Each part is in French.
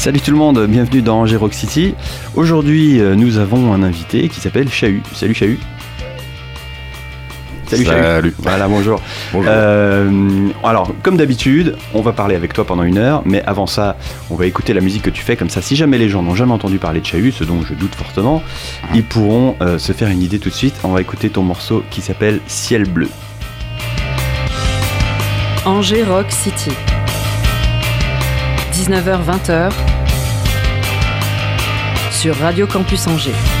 Salut tout le monde, bienvenue dans Angers Rock City. Aujourd'hui, euh, nous avons un invité qui s'appelle Chahut. Salut Chahut. Salut, Salut. Voilà, bonjour. Euh, alors, comme d'habitude, on va parler avec toi pendant une heure, mais avant ça, on va écouter la musique que tu fais. Comme ça, si jamais les gens n'ont jamais entendu parler de Chahut, ce dont je doute fortement, ah. ils pourront euh, se faire une idée tout de suite. On va écouter ton morceau qui s'appelle Ciel bleu. Angers Rock City. 19h-20h sur Radio Campus Angers.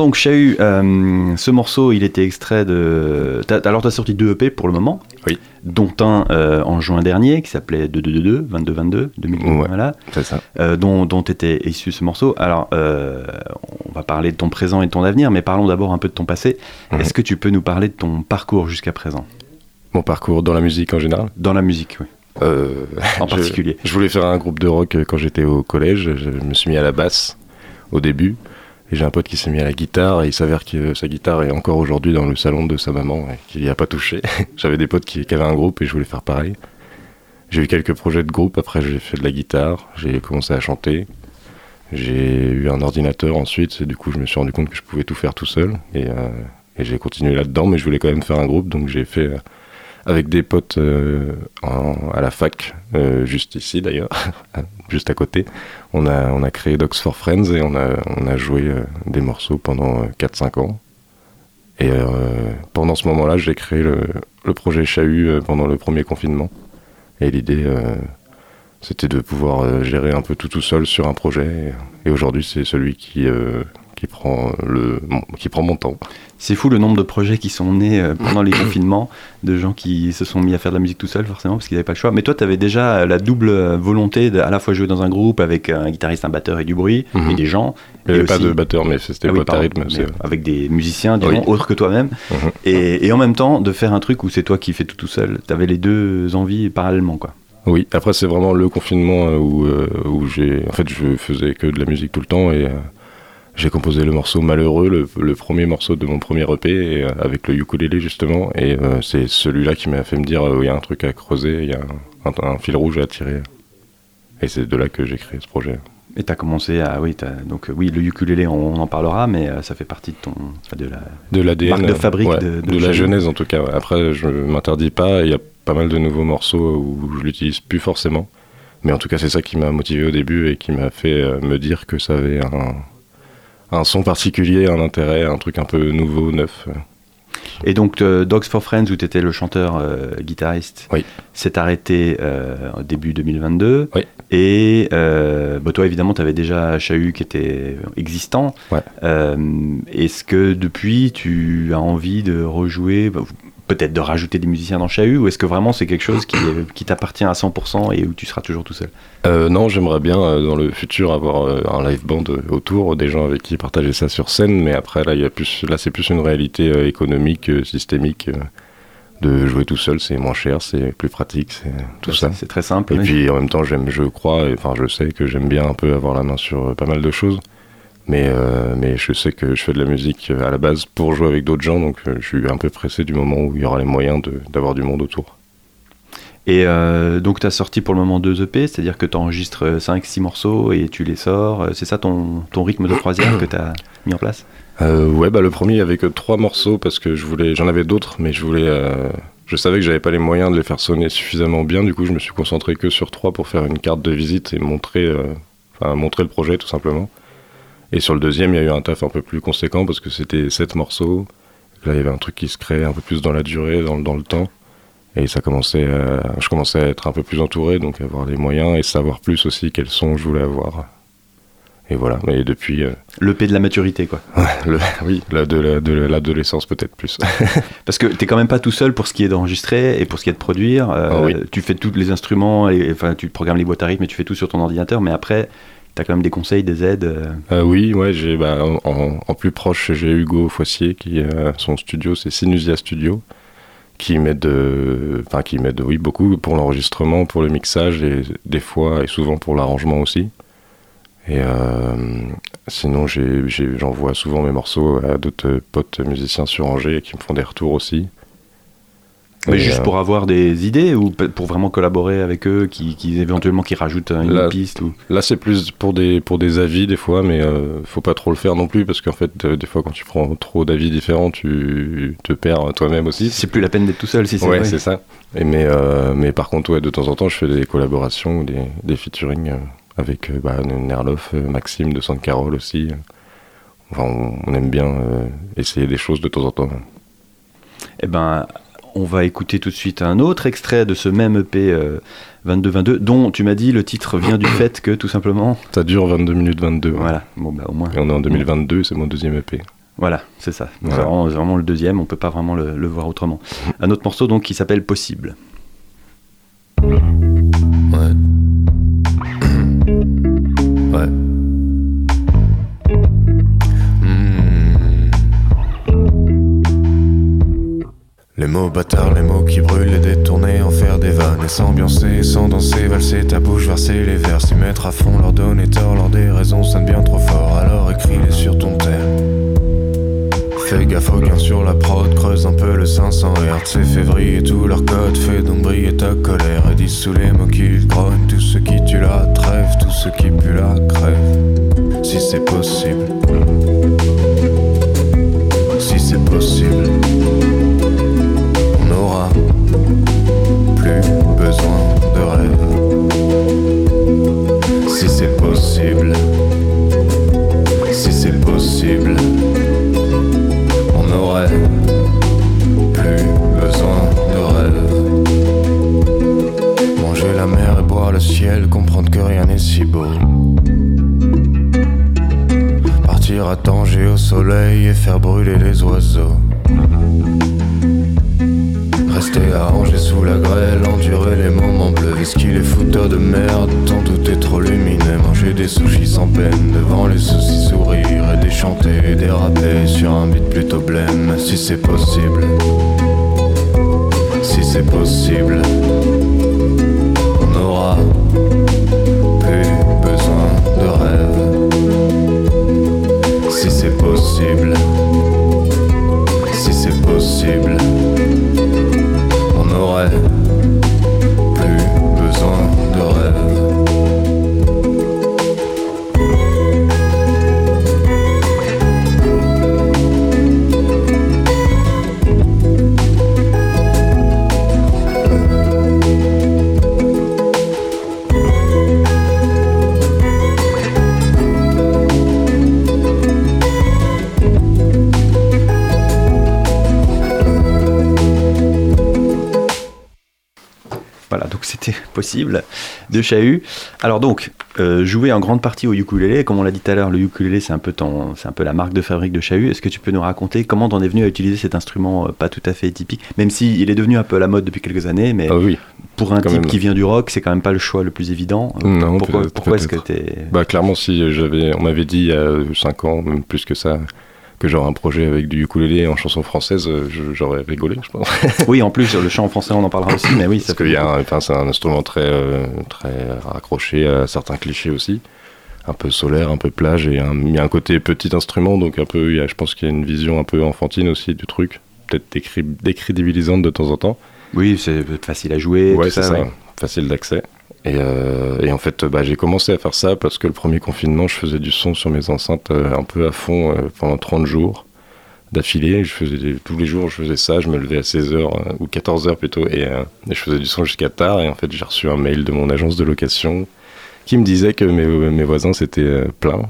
Donc, Chahut, euh, ce morceau, il était extrait de... alors, tu as sorti deux EP pour le moment. Oui. Dont un euh, en juin dernier, qui s'appelait 2222, 2222, 2022, ouais, voilà. C'est ça. Euh, dont, dont était issu ce morceau. Alors, on va parler de ton présent et de ton avenir, mais parlons d'abord un peu de ton passé. Mhm. Est-ce que tu peux nous parler de ton parcours jusqu'à présent? Mon parcours dans la musique en général? Dans la musique, oui. en particulier. Je, je, voulais faire un groupe de rock quand j'étais au collège. Je me suis mis à la basse au début. J'ai un pote qui s'est mis à la guitare et il s'avère que sa guitare est encore aujourd'hui dans le salon de sa maman et qu'il n'y a pas touché. J'avais des potes qui, avaient un groupe et je voulais faire pareil. J'ai eu quelques projets de groupe, après j'ai fait de la guitare, j'ai commencé à chanter. J'ai eu un ordinateur ensuite, et du coup je me suis rendu compte que je pouvais tout faire tout seul. Et, euh, j'ai continué là-dedans, mais je voulais quand même faire un groupe, donc j'ai fait euh, avec des potes euh, à la fac, juste ici d'ailleurs, juste à côté. On a, on créé Dogs for Friends et on a, joué euh, des morceaux pendant euh, 4-5 ans. Et euh, pendant ce moment-là, j'ai créé le, projet Chahut euh, pendant le premier confinement. Et l'idée, euh, c'était de pouvoir euh, gérer un peu tout tout seul sur un projet. Et, aujourd'hui, c'est celui qui, euh, qui, prend le, qui prend mon temps. C'est fou le nombre de projets qui sont nés euh, pendant les confinements, de gens qui se sont mis à faire de la musique tout seul forcément parce qu'ils n'avaient pas le choix. Mais toi, tu avais déjà la double euh, volonté de à la fois jouer dans un groupe avec un guitariste, un batteur et du bruit, Mhm. et des gens. Il n'y avait pas de batteur, mais c'était Ah oui, rythme. avec des musiciens, disons, Oui. autres que toi-même. Mhm. Et, et en même temps, de faire un truc où c'est toi qui fais tout tout seul. Tu avais les deux envies parallèlement, quoi. Oui, après c'est vraiment le confinement euh, où, où j'ai... En fait, je faisais que de la musique tout le temps et j'ai composé le morceau Malheureux, le, le premier morceau de mon premier EP, et, euh, avec le ukulélé justement. Et euh, c'est celui-là qui m'a fait me dire, euh, il y a un truc à creuser, il y a un, un- un fil rouge à tirer. Et c'est de là que j'ai créé ce projet. Et tu as commencé à. Oui, donc oui, le ukulélé, on, on en parlera, mais ça fait partie de ton. de la... De l'ADN. De fabrique ouais, de- de de la genèse en tout cas. ouais. Après, je m'interdis pas, il y a pas mal de nouveaux morceaux où je l'utilise plus forcément. Mais en tout cas, c'est ça qui m'a motivé au début et qui m'a fait me dire que ça avait un, un son particulier, un intérêt, un truc un peu nouveau, neuf. Et donc, euh, Dogs for Friends, où tu étais le chanteur euh, guitariste, Oui. s'est arrêté euh, au début 2022. Oui. Et euh, bah, toi, évidemment, tu avais déjà Chahut qui était existant. Ouais. Euh, Est-ce que depuis, tu as envie de rejouer, bah, peut-être de rajouter des musiciens dans Chahut, ou est-ce que vraiment c'est quelque chose qui, qui t'appartient à 100% et où tu seras toujours tout seul? Euh, non, j'aimerais bien euh, dans le futur avoir euh, un live band euh, autour, des gens avec qui partager ça sur scène, mais après là, il y a plus, là c'est plus une réalité euh, économique, euh, systémique. euh, de jouer tout seul, c'est moins cher, c'est plus pratique, c'est tout ça. C'est très simple. Et oui. puis en même temps, j'aime, je crois, enfin je sais que j'aime bien un peu avoir la main sur euh, pas mal de choses. Mais, euh, mais je sais que je fais de la musique euh, à la base pour jouer avec d'autres gens, donc euh, je suis un peu pressé du moment où il y aura les moyens d'avoir du monde autour. Et euh, donc, tu as sorti pour le moment deux EP, c'est-à-dire que tu enregistres 5-6 morceaux et tu les sors. C'est ça ton, ton rythme de croisière que tu as mis en place? Euh, ouais, bah le premier il y avait que trois morceaux parce que je voulais, j'en avais d'autres, mais je voulais, je savais que j'avais pas les moyens de les faire sonner suffisamment bien. Du coup, je me suis concentré que sur trois pour faire une carte de visite et montrer, euh, enfin montrer le projet tout simplement. Et sur le deuxième, il y a eu un taf un peu plus conséquent parce que c'était sept morceaux. Là, il y avait un truc qui se créait un peu plus dans la durée, dans, le- dans le temps. Et ça commençait, à- je commençais à être un peu plus entouré, donc avoir les moyens et savoir plus aussi quels sons je voulais avoir. Et voilà. Mais depuis, euh, L'EP de la maturité, quoi. le- oui, la- de la- de l'adolescence peut-être plus. Parce que t'es quand même pas tout seul pour ce qui est d'enregistrer et pour ce qui est de produire. Euh, Ah oui. Tu fais tous les instruments, et, enfin tu programmes les boîtes à rythme et tu fais tout sur ton ordinateur, mais après, quand même des conseils, des aides. euh. Euh, oui, ouais, j'ai bah, en, plus proche, j'ai Hugo Foissier qui euh, son studio, c'est Sinusia Studio, qui m'aide, euh, qui m'aide, oui, beaucoup pour l'enregistrement, pour le mixage et des fois et souvent pour l'arrangement aussi. Et sinon, j'ai- j'envoie souvent mes morceaux à d'autres potes musiciens sur Angers qui me font des retours aussi. Mais Et, juste euh, pour avoir des idées ou pour vraiment collaborer avec eux, qui, qui éventuellement qui rajoutent une Là- piste ou? Là, c'est plus pour des, pour des avis des fois, mais euh, faut pas trop le faire non plus parce qu'en fait, euh, des fois, quand tu prends trop d'avis différents, tu te perds toi-même aussi. C'est plus la peine d'être tout seul si c'est Ouais, vrai. c'est ça. Et mais, euh, mais par contre, ouais, de temps en temps, je fais des collaborations ou des, des featuring avec bah, Nerloff, Maxime de Sainte Carole aussi. Enfin, on, on aime bien essayer des choses de temps en temps. Eh ben, on va écouter tout de suite un autre extrait de ce même EP euh, 22-22, dont tu m'as dit le titre vient du fait que tout simplement. Ça dure 22 minutes 22. ouais. Voilà, bon bah au moins. Et on est en 2022, c'est mon deuxième EP. Voilà, c'est ça. Donc, Voilà. C'est vraiment, c'est vraiment le deuxième, on peut pas vraiment le, le voir autrement. Un autre morceau donc qui s'appelle Possible. Ouais. ouais. Les mots bâtards, les mots qui brûlent, les détourner, en faire des vannes, et s'ambiancer, sans danser, valser ta bouche, verser les vers, s'y mettre à fond, leur donner tort, leur des raisons sonnent bien trop fort, alors écris-les sur ton tel. Fais gaffe au gain sur la prod, creuse un peu le 500 Hz. C'est février, tout leur code fait donc briller ta colère. Et sous les mots qu'ils grognent, tous ceux qui tuent la trêve, tous ceux qui puent la crève. Si c'est possible. Si c'est possible. Si c'est possible. Si c'est possible. On aurait plus besoin de rêve. Manger la mer et boire le ciel, comprendre que rien n'est si beau. Partir à Tanger au soleil et faire brûler les oiseaux. Rester à ranger sous la grêle, endurer les moments bleus, qu'il les fouteurs de merde, tant tout est trop lumineux, des sushis sans peine, devant les soucis sourire et déchanter, déraper sur un beat plutôt blême, si c'est possible, si c'est possible, on aura plus besoin de rêve, si c'est possible, si c'est possible possible de Chahut. Alors donc, euh, jouer en grande partie au ukulélé, comme on l'a dit tout à l'heure, le ukulélé c'est un peu ton, c'est un peu la marque de fabrique de Chahut. Est-ce que tu peux nous raconter comment t'en es venu à utiliser cet instrument euh, pas tout à fait typique, même si il est devenu un peu à la mode depuis quelques années, mais Ah oui. pour un type même. qui vient du rock, c'est quand même pas le choix le plus évident. Euh, Non, pourquoi, est-ce que t'es Bah clairement si j'avais on m'avait dit il y a 5 ans, même plus que ça, que j'aurais un projet avec du ukulélé en chanson française, euh, j'aurais rigolé, je pense. Oui, en plus le chant en français on en parlera aussi, mais oui, Parce un- enfin, c'est un instrument très, euh, très raccroché à certains clichés aussi, un peu solaire, un peu plage, et un- il y a un côté petit instrument, donc un peu, il y a- je pense qu'il y a une vision un peu enfantine aussi du truc, peut-être décrédibilisante de temps en temps. Oui, c'est facile à jouer. ouais, c'est ça, ça, ouais. facile d'accès. Et, euh, et en fait, bah, j'ai commencé à faire ça parce que le premier confinement, je faisais du son sur mes enceintes euh, un peu à fond euh, pendant 30 jours d'affilée. Je faisais des- tous les jours, je faisais ça. Je me levais à 16h ou 14h plutôt et, et je faisais du son jusqu'à tard. Et en fait, j'ai reçu un mail de mon agence de location qui me disait que mes, mes voisins c'était euh, plein.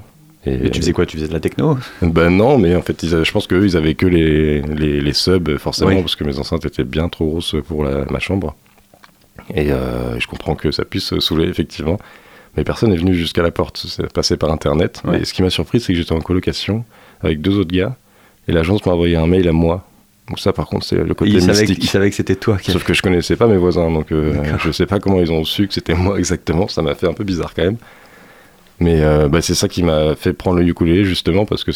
Et tu faisais quoi? Tu faisais de la techno? Ben non, mais en fait, ils je pense qu'eux, ils avaient que les, les, les subs, forcément, Oui. parce que mes enceintes étaient bien trop grosses pour la- ma chambre. Et euh, je comprends que ça puisse saouler, effectivement. Mais personne n'est venu jusqu'à la porte, c'est passé par Internet. Ouais. Et ce qui m'a surpris, c'est que j'étais en colocation avec deux autres gars, et l'agence m'a envoyé un mail à moi. Donc ça, par contre, c'est le côté il savait, que, mystique. il savait que c'était toi qui Sauf que je connaissais pas mes voisins, donc euh, je sais pas comment ils ont su que c'était moi exactement. Ça m'a fait un peu bizarre quand même. Mais euh, bah, c'est ça qui m'a fait prendre le ukulélé justement parce que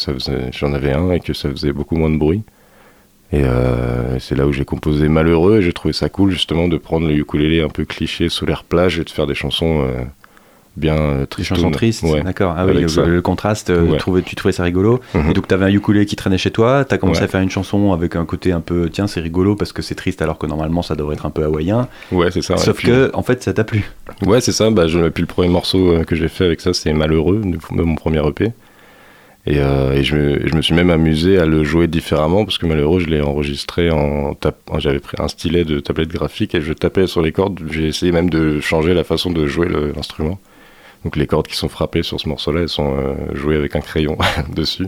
j'en avais un et que ça faisait beaucoup moins de bruit. Et euh, c'est là où j'ai composé Malheureux et j'ai trouvé ça cool justement de prendre le ukulélé un peu cliché sous l'air plage et de faire des chansons euh, bien euh, Des chansons tristes, Ouais. d'accord. Ah oui, le, contraste, Ouais. tu trouvais ça rigolo. Mhm. Et donc, tu avais un ukulélé qui traînait chez toi, tu as commencé Ouais. à faire une chanson avec un côté un peu, tiens, c'est rigolo parce que c'est triste alors que normalement ça devrait être un peu hawaïen. Ouais, c'est ça. Sauf Puis- que, en fait, ça t'a plu. Ouais, c'est ça. Bah, je, puis le premier morceau que j'ai fait avec ça, c'est Malheureux, de mon premier EP. Et, euh, et je, me, je me suis même amusé à le jouer différemment parce que Malheureux, je l'ai enregistré en tapant. J'avais pris un stylet de tablette graphique et je tapais sur les cordes. J'ai essayé même de changer la façon de jouer l'instrument. Donc les cordes qui sont frappées sur ce morceau-là, elles sont euh, jouées avec un crayon dessus.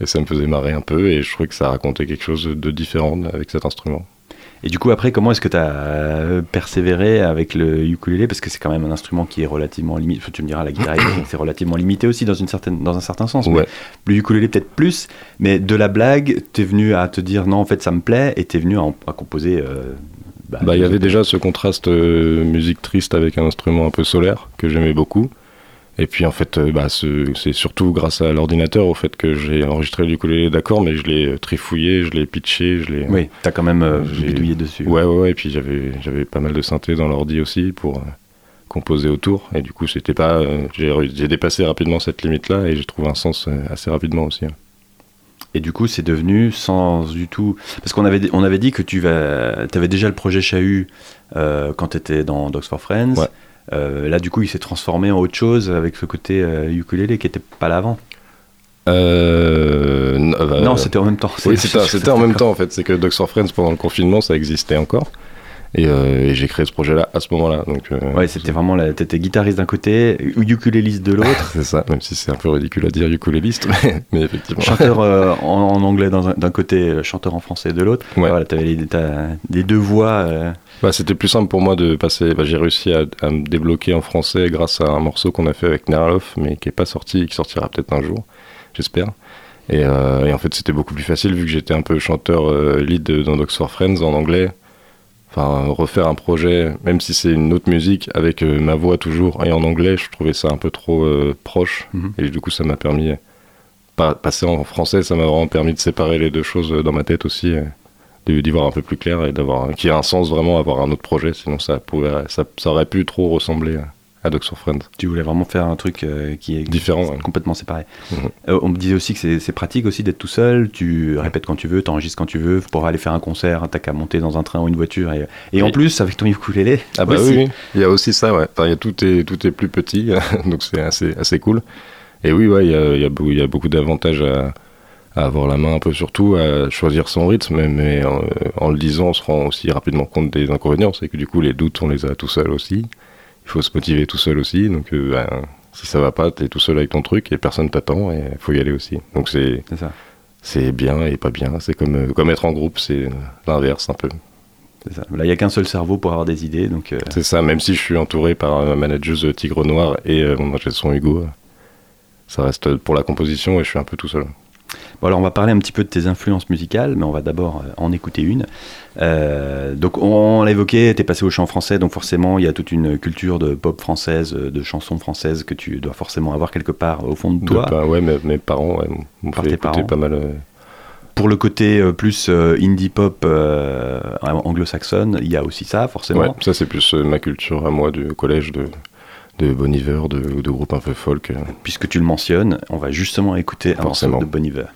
Et ça me faisait marrer un peu et je trouvais que ça racontait quelque chose de différent avec cet instrument. Et du coup, après, comment est-ce que tu as persévéré avec le ukulélé? Parce que c'est quand même un instrument qui est relativement limité. Tu me diras, la guitare c'est relativement limité aussi dans, une certaine, dans un certain sens. mais. Le ukulélé, peut-être plus. Mais de la blague, tu es venu à te dire non, en fait, ça me plaît. Et tu es venu à, à composer. euh, bah, Bah, il y avait déjà ce contraste euh, musique triste avec un instrument un peu solaire que j'aimais beaucoup. Et puis en fait, euh, bah, ce- c'est surtout grâce à l'ordinateur au fait que j'ai enregistré le ukulélé d'accord, mais je l'ai euh, trifouillé, je l'ai pitché, je l'ai. Oui, tu as quand même euh, bidouillé dessus. Ouais, ouais, ouais. Et puis j'avais, j'avais pas mal de synthé dans l'ordi aussi pour euh, composer autour. Et du coup, c'était pas. euh, j'ai, dépassé rapidement cette limite-là et j'ai trouvé un sens assez rapidement aussi. hein. Et du coup, c'est devenu sans du tout. Parce qu'on avait, on avait dit que tu avais déjà le projet Chahut quand tu étais dans Dogs for Friends. Euh, là, du coup, il s'est transformé en autre chose avec ce côté euh, ukulélé qui n'était pas là avant. non, c'était en même temps. Oui, c'était en même temps en fait. C'est que Dogs for Friends pendant le confinement, ça existait encore. Euh, et, j'ai créé ce projet-là à ce moment-là. Donc, euh, ouais, c'était vraiment. La... T'étais guitariste d'un côté, ukuléliste de l'autre. c'est ça, même si c'est un peu ridicule à dire ukuléliste, mais, effectivement. Chanteur euh, en, anglais d'un côté, chanteur en français de l'autre. Ouais. Voilà, t'avais les, les, deux voix. Bah, c'était plus simple pour moi de passer. Bah, j'ai réussi à, me débloquer en français grâce à un morceau qu'on a fait avec Nerloff, mais qui n'est pas sorti et qui sortira peut-être un jour, j'espère. Et, et, en fait, c'était beaucoup plus facile vu que j'étais un peu chanteur lead dans Dogs for Friends en anglais enfin refaire un projet, même si c'est une autre musique, avec euh, ma voix toujours et en anglais, je trouvais ça un peu trop euh, proche. Mhm. Et du coup, ça m'a permis, pas, passer en français, ça m'a vraiment permis de séparer les deux choses dans ma tête aussi, d'y voir un peu plus clair et d'avoir, qu'il y a un sens vraiment avoir un autre projet, sinon ça, pouvait, ça, ça aurait pu trop ressembler à. Tu voulais vraiment faire un truc euh, qui est différent, complètement séparé. Mhm. Euh, on me disait aussi que c'est pratique aussi d'être tout seul, tu répètes quand tu veux, tu enregistres quand tu veux, pour aller faire un concert, t'as qu'à monter dans un train ou une voiture. Et, et en plus, avec ton ukulélé. Ah bah oui, il y a aussi ça, ouais. Enfin, y a, tout, est, tout est plus petit, donc c'est assez, assez cool. Et oui, ouais, il y a, y, a, y a beaucoup d'avantages à, avoir la main un peu surtout, à choisir son rythme, mais en, en, le disant, on se rend aussi rapidement compte des inconvénients, c'est que du coup, les doutes, on les a tout seul aussi il faut se motiver tout seul aussi. Donc, euh, ben, si ça va pas, tu es tout seul avec ton truc et personne t'attend et il faut y aller aussi. Donc, c'est c'est bien et pas bien. C'est comme, euh, comme être en groupe, c'est l'inverse un peu. Ça. Là, il n'y a qu'un seul cerveau pour avoir des idées. donc. Euh, c'est ça, même si je suis entouré par ma manageuse Tigre Noir et mon ingé son Hugo, ça reste pour la composition et je suis un peu tout seul. Bon, alors on va parler un petit peu de tes influences musicales, mais on va d'abord euh, en écouter une. Euh, donc on, l'a évoqué, tu es passé au chant français, donc forcément il y a toute une culture de pop française, de chansons françaises que tu dois forcément avoir quelque part au fond de toi. De, ouais, mes, parents m'ont fait écouter pas mal. Euh. Pour le côté plus indie pop anglo-saxonne, il y a aussi ça forcément. Ouais, ça c'est plus ma culture à moi du collège de de Bon Iver, de, de groupes un peu folk. Puisque tu le mentionnes, on va justement écouter un morceau de Bon Iver.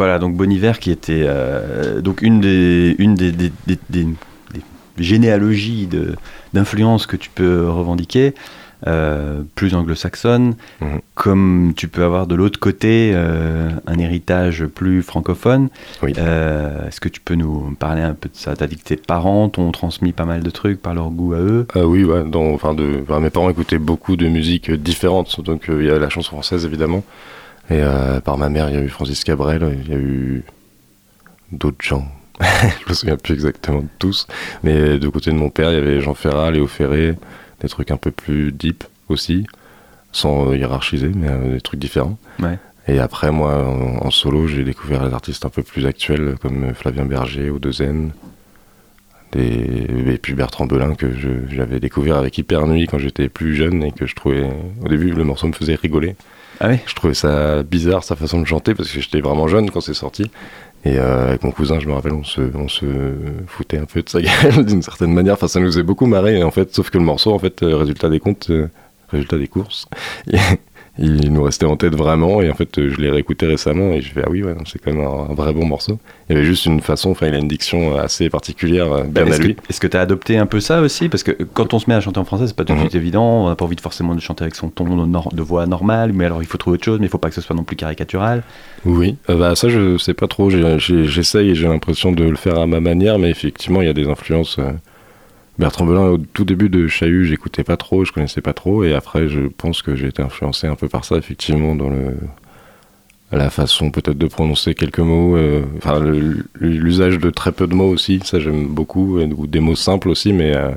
Voilà, donc Bon Hiver qui était donc une des, une des, des, des généalogies d'influence que tu peux revendiquer. Euh, plus anglo-saxonne, mhm. comme tu peux avoir de l'autre côté euh, un héritage plus francophone. Euh, est-ce que tu peux nous parler un peu de ça? Tu as dit que tes parents t'ont transmis pas mal de trucs par leur goût à eux? Oui, ouais, enfin de, mes parents écoutaient beaucoup de musiques différentes, donc il y a la chanson française évidemment, et par ma mère il y a eu Francis Cabrel, il y a eu d'autres gens je me souviens plus exactement de tous. Mais de côté de mon père, il y avait Jean Ferrat, Léo Ferré, des trucs un peu plus deep aussi, sans hiérarchiser, mais euh, des trucs différents. Et après, moi, en, solo, j'ai découvert des artistes un peu plus actuels comme Flavien Berger, Odezen, des... et puis Bertrand Belin que j'avais découvert avec Hyper Nuit quand j'étais plus jeune et que je trouvais, au début, le morceau me faisait rigoler. Ah oui. Je trouvais ça bizarre sa façon de chanter parce que j'étais vraiment jeune quand c'est sorti. Et euh, avec mon cousin, je me rappelle, on se, on se foutait un peu de sa gueule d'une certaine manière. Enfin, ça nous faisait beaucoup marrer, en fait, sauf que le morceau, en fait, euh, résultat des comptes, euh, résultat des courses, il nous restait en tête vraiment. Et en fait, je l'ai réécouté récemment et je fais, ah oui, ouais, c'est quand même un, vrai bon morceau. Il y avait juste une façon, enfin, il a une diction assez particulière, euh, bien bah, est-ce lui. est-ce que tu as adopté un peu ça aussi? Parce que quand on se met à chanter en français, c'est pas tout de mhm. suite évident. On n'a pas envie de forcément de chanter avec son ton de, voix normal, mais alors il faut trouver autre chose, mais il faut pas que ce soit non plus caricatural. Oui, euh, bah, ça, je sais pas trop. J'essaye et j'ai l'impression de le faire à ma manière, mais effectivement, il y a des influences. Euh, Bertrand Belin, au tout début de Chahut, j'écoutais pas trop, je connaissais pas trop, et après, je pense que j'ai été influencé un peu par ça, effectivement, dans la façon peut-être de prononcer quelques mots, euh, enfin l'usage de très peu de mots aussi, ça j'aime beaucoup, ou des mots simples aussi, mais euh,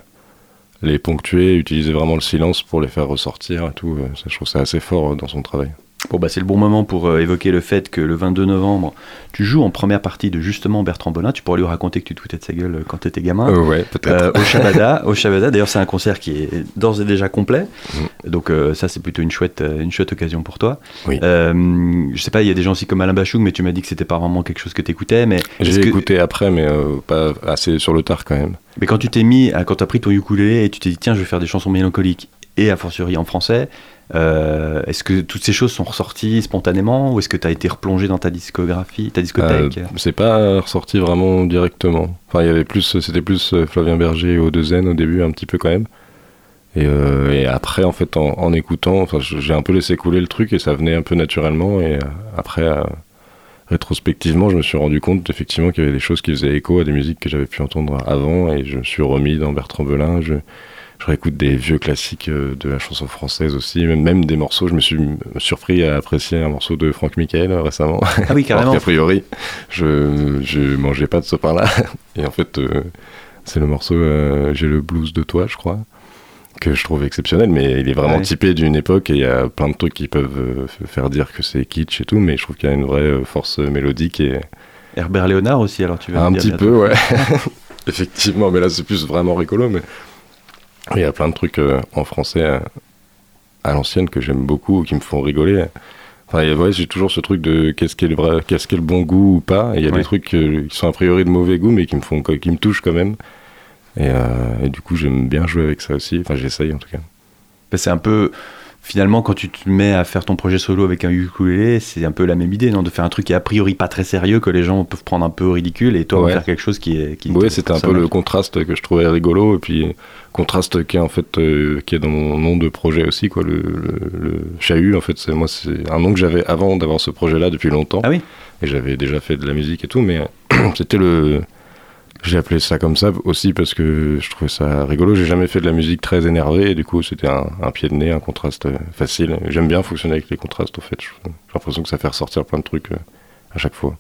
les ponctuer, utiliser vraiment le silence pour les faire ressortir et tout, euh, ça, je trouve ça assez fort dans son travail. Bon, bah, c'est le bon moment pour euh, évoquer le fait que le 22 novembre, tu joues en première partie de justement Bertrand Bolin. Tu pourrais lui raconter que tu te foutais de sa gueule euh, quand tu étais gamin. Euh, ouais, peut-être. au Shabada. au Shabada. D'ailleurs, c'est un concert qui est d'ores et déjà complet. Mm. Donc, ça, c'est plutôt une chouette, une chouette occasion pour toi. Oui. je sais pas, il y a des gens aussi comme Alain Bachoug, mais tu m'as dit que c'était pas vraiment quelque chose que tu écoutais. Mais J'ai écouté après, mais pas assez sur le tard quand même. Mais quand tu t'es mis, quand tu as pris ton ukulélé et tu t'es dit, tiens, je vais faire des chansons mélancoliques et a fortiori en français, euh, est-ce que toutes ces choses sont ressorties spontanément ou est-ce que tu as été replongé dans ta discographie, ta discothèque euh, C'est pas ressorti vraiment directement. Enfin, il y avait plus, c'était plus euh, Flavien Berger au Deuxième au début, un petit peu quand même. Et, après, en fait, en, écoutant, enfin, j'ai un peu laissé couler le truc et ça venait un peu naturellement. Et après, rétrospectivement, je me suis rendu compte effectivement qu'il y avait des choses qui faisaient écho à des musiques que j'avais pu entendre avant et je me suis remis dans Bertrand Belin. Je réécoute des vieux classiques euh, de la chanson française aussi, même, des morceaux. Je me suis surpris à apprécier un morceau de Franck Michael euh, récemment. Ah oui, carrément. a priori, je, je mangeais pas de ce pain-là. Et en fait, euh, c'est le morceau J'ai le blues de toi, je crois, que je trouve exceptionnel. Mais il est vraiment typé d'une époque et il y a plein de trucs qui peuvent faire dire que c'est kitsch et tout. Mais je trouve qu'il y a une vraie force mélodique. et Herbert Léonard aussi, alors tu vas Un petit peu, ouais. Effectivement, mais là c'est plus vraiment rigolo. Mais il y a plein de trucs euh, en français euh, à l'ancienne que j'aime beaucoup, qui me font rigoler. Enfin, ouais, j'ai toujours ce truc de qu'est-ce qui est le vrai, qu'est-ce qui est le bon goût ou pas. Il y a des trucs euh, qui sont a priori de mauvais goût, mais qui me font, qui me touchent quand même. Et, et du coup, j'aime bien jouer avec ça aussi. Enfin, j'essaye en tout cas. C'est un peu finalement, quand tu te mets à faire ton projet solo avec un ukulélé, c'est un peu la même idée, non De faire un truc qui est a priori pas très sérieux, que les gens peuvent prendre un peu ridicule, et toi, faire quelque chose qui est. Qui oui, c'était un peu le contraste que je trouvais rigolo, et puis contraste qui est en fait euh, qui est dans mon nom de projet aussi, quoi. Le, le, chahut, en fait, c'est moi, c'est un nom que j'avais avant d'avoir ce projet-là depuis longtemps. Ah oui. Et j'avais déjà fait de la musique et tout, mais c'était le j'ai appelé ça comme ça aussi parce que je trouvais ça rigolo. J'ai jamais fait de la musique très énervée et du coup c'était un, pied de nez, un contraste facile. J'aime bien fonctionner avec les contrastes en fait. J'ai l'impression que ça fait ressortir plein de trucs euh, à chaque fois.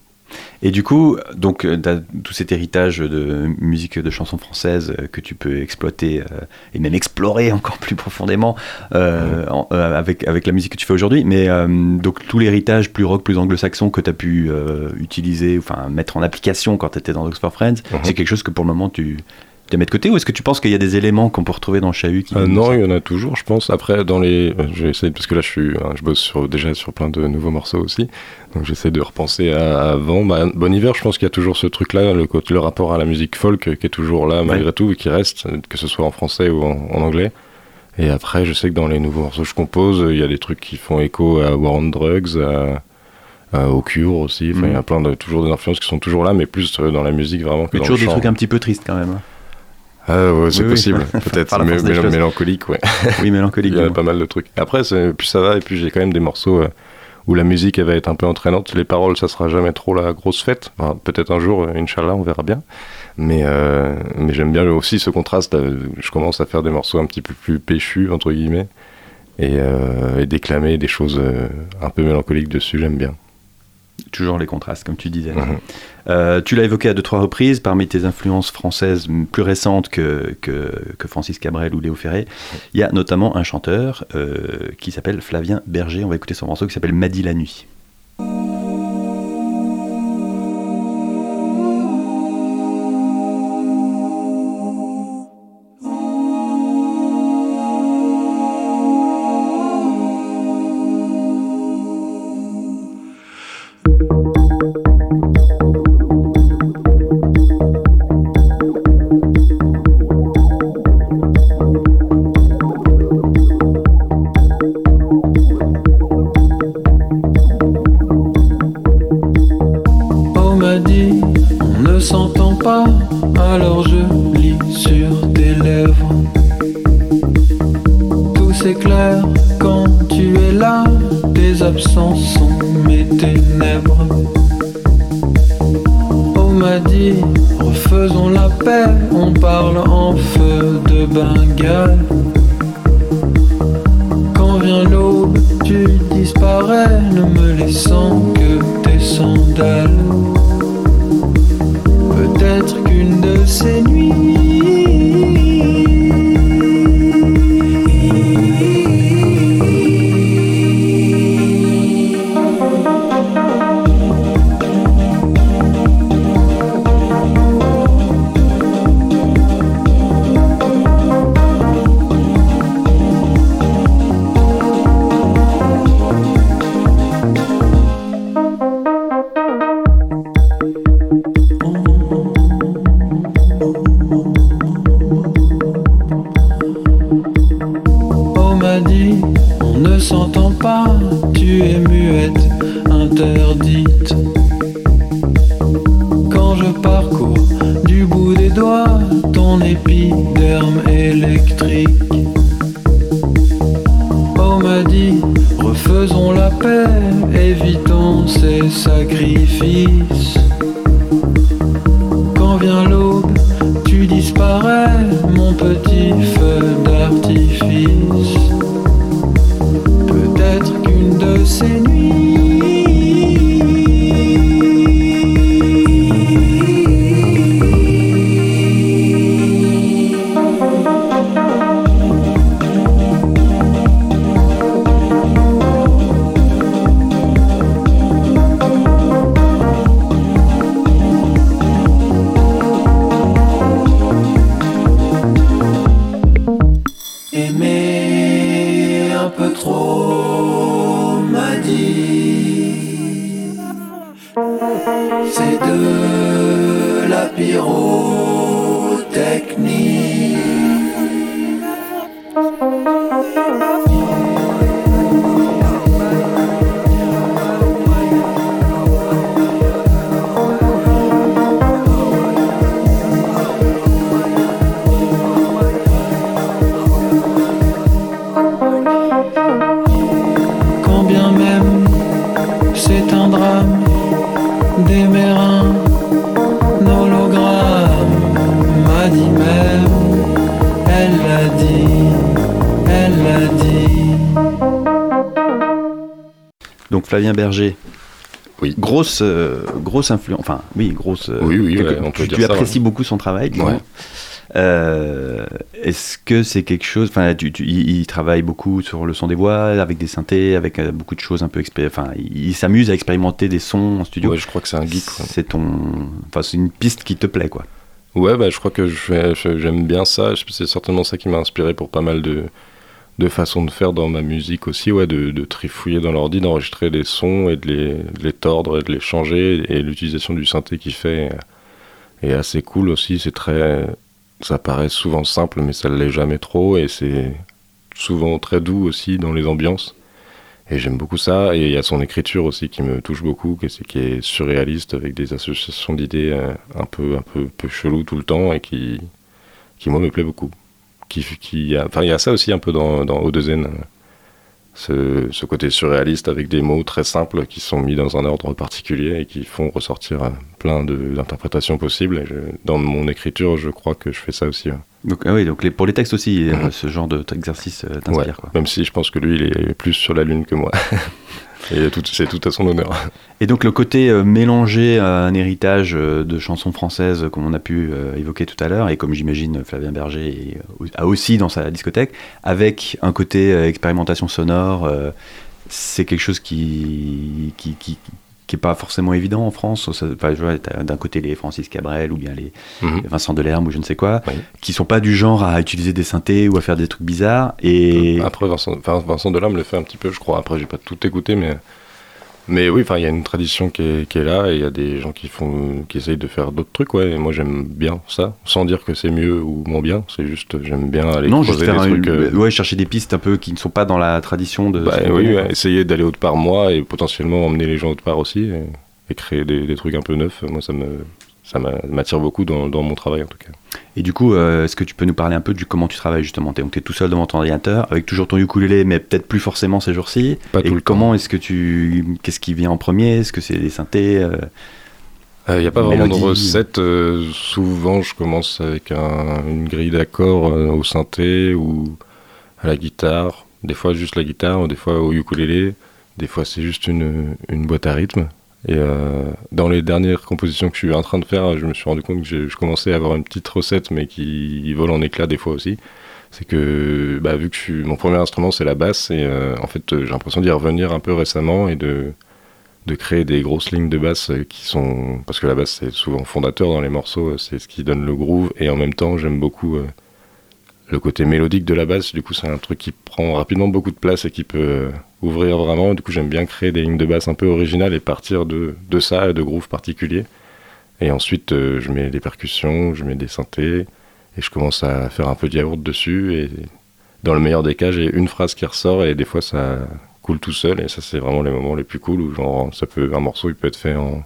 Et du coup, donc, euh, tout cet héritage de musique de chansons françaises euh, que tu peux exploiter euh, et même explorer encore plus profondément avec, avec la musique que tu fais aujourd'hui. Mais donc, tout l'héritage plus rock, plus anglo-saxon que tu as pu utiliser, enfin, mettre en application quand tu étais dans Oxford Friends, mhm. c'est quelque chose que pour le moment tu, les mettre de côté ou est-ce que tu penses qu'il y a des éléments qu'on peut retrouver dans Chahut qui Non, il y en a toujours, je pense. Après, dans les, j'essaie parce que là, je suis, je bosse sur, déjà sur plein de nouveaux morceaux aussi, donc j'essaie de repenser à, avant. Bah, bon hiver, je pense qu'il y a toujours ce truc-là, le, le rapport à la musique folk qui est toujours là malgré tout et qui reste, que ce soit en français ou en, anglais. Et après, je sais que dans les nouveaux morceaux que je compose, il y a des trucs qui font écho à War on Drugs, à euh, au Cure aussi. Enfin, il y a Mhm. plein de toujours des influences qui sont toujours là, mais plus euh, dans la musique vraiment que Mais dans toujours le des chant. trucs un petit peu tristes quand même. Ah ouais, c'est Oui, oui. possible, peut-être, mais mél- mélancolique, ouais. Oui, mélancolique. Il y a pas mal de trucs. Après, plus ça va, et puis j'ai quand même des morceaux euh, où la musique elle va être un peu entraînante. Les paroles, ça sera jamais trop la grosse fête. Enfin, peut-être un jour, euh, Inch'Allah, on verra bien. Mais, euh, mais j'aime bien aussi ce contraste. Je commence à faire des morceaux un petit peu plus péchus, entre guillemets, et, euh, et déclamer des choses un peu mélancoliques dessus, j'aime bien. Toujours les contrastes, comme tu disais. Mhm. Euh, tu l'as évoqué à deux, trois reprises, parmi tes influences françaises plus récentes que, que, que Francis Cabrel ou Léo Ferré, il y a notamment un chanteur euh, qui s'appelle Flavien Berger. On va écouter son morceau qui s'appelle Madi la nuit. Dit même elle l'a dit elle l'a dit Donc Flavien Berger. Oui. Grosse, euh, grosse influence. Enfin, oui, grosse. euh, Oui, oui, quelque- ouais, on peut tu, dire tu ça, apprécies beaucoup son travail. Ouais. Euh, Est-ce que c'est quelque chose. Enfin, tu, tu- il, il travaille beaucoup sur le son des voix, avec des synthés, avec euh, beaucoup de choses un peu. Enfin, il, il s'amuse à expérimenter des sons en studio. Je crois que c'est un geek. C'est ton. Enfin, c'est une piste qui te plaît, quoi. Ouais, bah, je crois que j'aime bien ça. C'est certainement ça qui m'a inspiré pour pas mal de, de façons de faire dans ma musique aussi, ouais, de, de trifouiller dans l'ordi, d'enregistrer des sons et de les, les tordre et de les changer. Et l'utilisation du synthé qui fait est assez cool aussi. C'est très, ça paraît souvent simple, mais ça ne l'est jamais trop. Et c'est souvent très doux aussi dans les ambiances. Et j'aime beaucoup ça. Et il y a son écriture aussi qui me touche beaucoup, qui est, qui est surréaliste avec des associations d'idées euh, un peu, un peu, peu chelou tout le temps et qui, qui moi me plaît beaucoup. Qui, qui, enfin, il y a ça aussi un peu dans, dans O2N ce, ce, côté surréaliste avec des mots très simples qui sont mis dans un ordre particulier et qui font ressortir euh, plein d'interprétations possibles. Et je, dans mon écriture, je crois que je fais ça aussi. Ouais. Donc, ah oui, donc les, pour les textes aussi, mmh. ce genre d'exercice euh, t'inspire. Ouais, même si je pense que lui, il est plus sur la lune que moi. Et c'est tout à son honneur. Et donc le côté euh, mélangé à un héritage euh, de chansons françaises, comme on a pu euh, évoquer tout à l'heure, et comme j'imagine Flavien Berger a aussi dans sa discothèque, avec un côté expérimentation sonore, c'est quelque chose qui, qui, qui, qui est pas forcément évident en France. D'un côté les Francis Cabrel ou bien les, mm -hmm. les Vincent Delerme ou je ne sais quoi, oui. qui sont pas du genre à utiliser des synthés ou à faire des trucs bizarres. Et après Vincent, Vincent Delerme le fait un petit peu, je crois. Après j'ai pas tout écouté, mais mais oui, enfin, il y a une tradition qui est, qui est là et il y a des gens qui font, qui essayent de faire d'autres trucs, ouais. Et moi, j'aime bien ça, sans dire que c'est mieux ou moins bien. C'est juste, j'aime bien aller non, creuser des trucs. Euh... Ouais, chercher des pistes un peu qui ne sont pas dans la tradition de. Bah, oui, ouais, essayer d'aller autre part moi et potentiellement emmener les gens autre part aussi et, et créer des, des, trucs un peu neufs. Moi, ça me, ça m'attire beaucoup dans, dans, mon travail en tout cas. Et du coup, euh, est-ce que tu peux nous parler un peu du comment tu travailles justement? Tu es, tout seul devant ton ordinateur, avec toujours ton ukulélé, mais peut-être plus forcément ces jours-ci. Pas et tout comment est-ce que tu, qu'est-ce qui vient en premier? Est-ce que c'est des synthés Il euh, n'y euh, a pas vraiment de recette. Euh, souvent, je commence avec un, une grille d'accords au synthé ou à la guitare. Des fois, juste la guitare, des fois au ukulélé. Des fois, c'est juste une, une boîte à rythme. Et euh, dans les dernières compositions que je suis en train de faire, je me suis rendu compte que je, commençais à avoir une petite recette, mais qui vole en éclats des fois aussi. C'est que, bah, vu que je suis, mon premier instrument c'est la basse, et euh, en fait j'ai l'impression d'y revenir un peu récemment et de, de créer des grosses lignes de basse qui sont. Parce que la basse c'est souvent fondateur dans les morceaux, c'est ce qui donne le groove, et en même temps j'aime beaucoup. Euh, le côté mélodique de la basse, du coup, c'est un truc qui prend rapidement beaucoup de place et qui peut ouvrir vraiment. Du coup, j'aime bien créer des lignes de basse un peu originales et partir de, de ça de grooves particuliers. Et ensuite, euh, je mets des percussions, je mets des synthés et je commence à faire un peu de yaourt dessus. Et dans le meilleur des cas, j'ai une phrase qui ressort et des fois, ça coule tout seul. Et ça, c'est vraiment les moments les plus cool où, genre, ça peut, un morceau, il peut être fait en,